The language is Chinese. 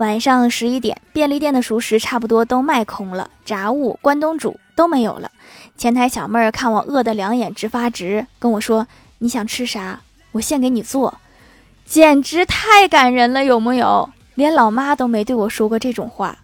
晚上十一点便利店的熟食差不多都卖空了炸物关东煮都没有了。前台小妹儿看我饿得两眼直发直跟我说你想吃啥我现给你做。简直太感人了有木有？连老妈都没对我说过这种话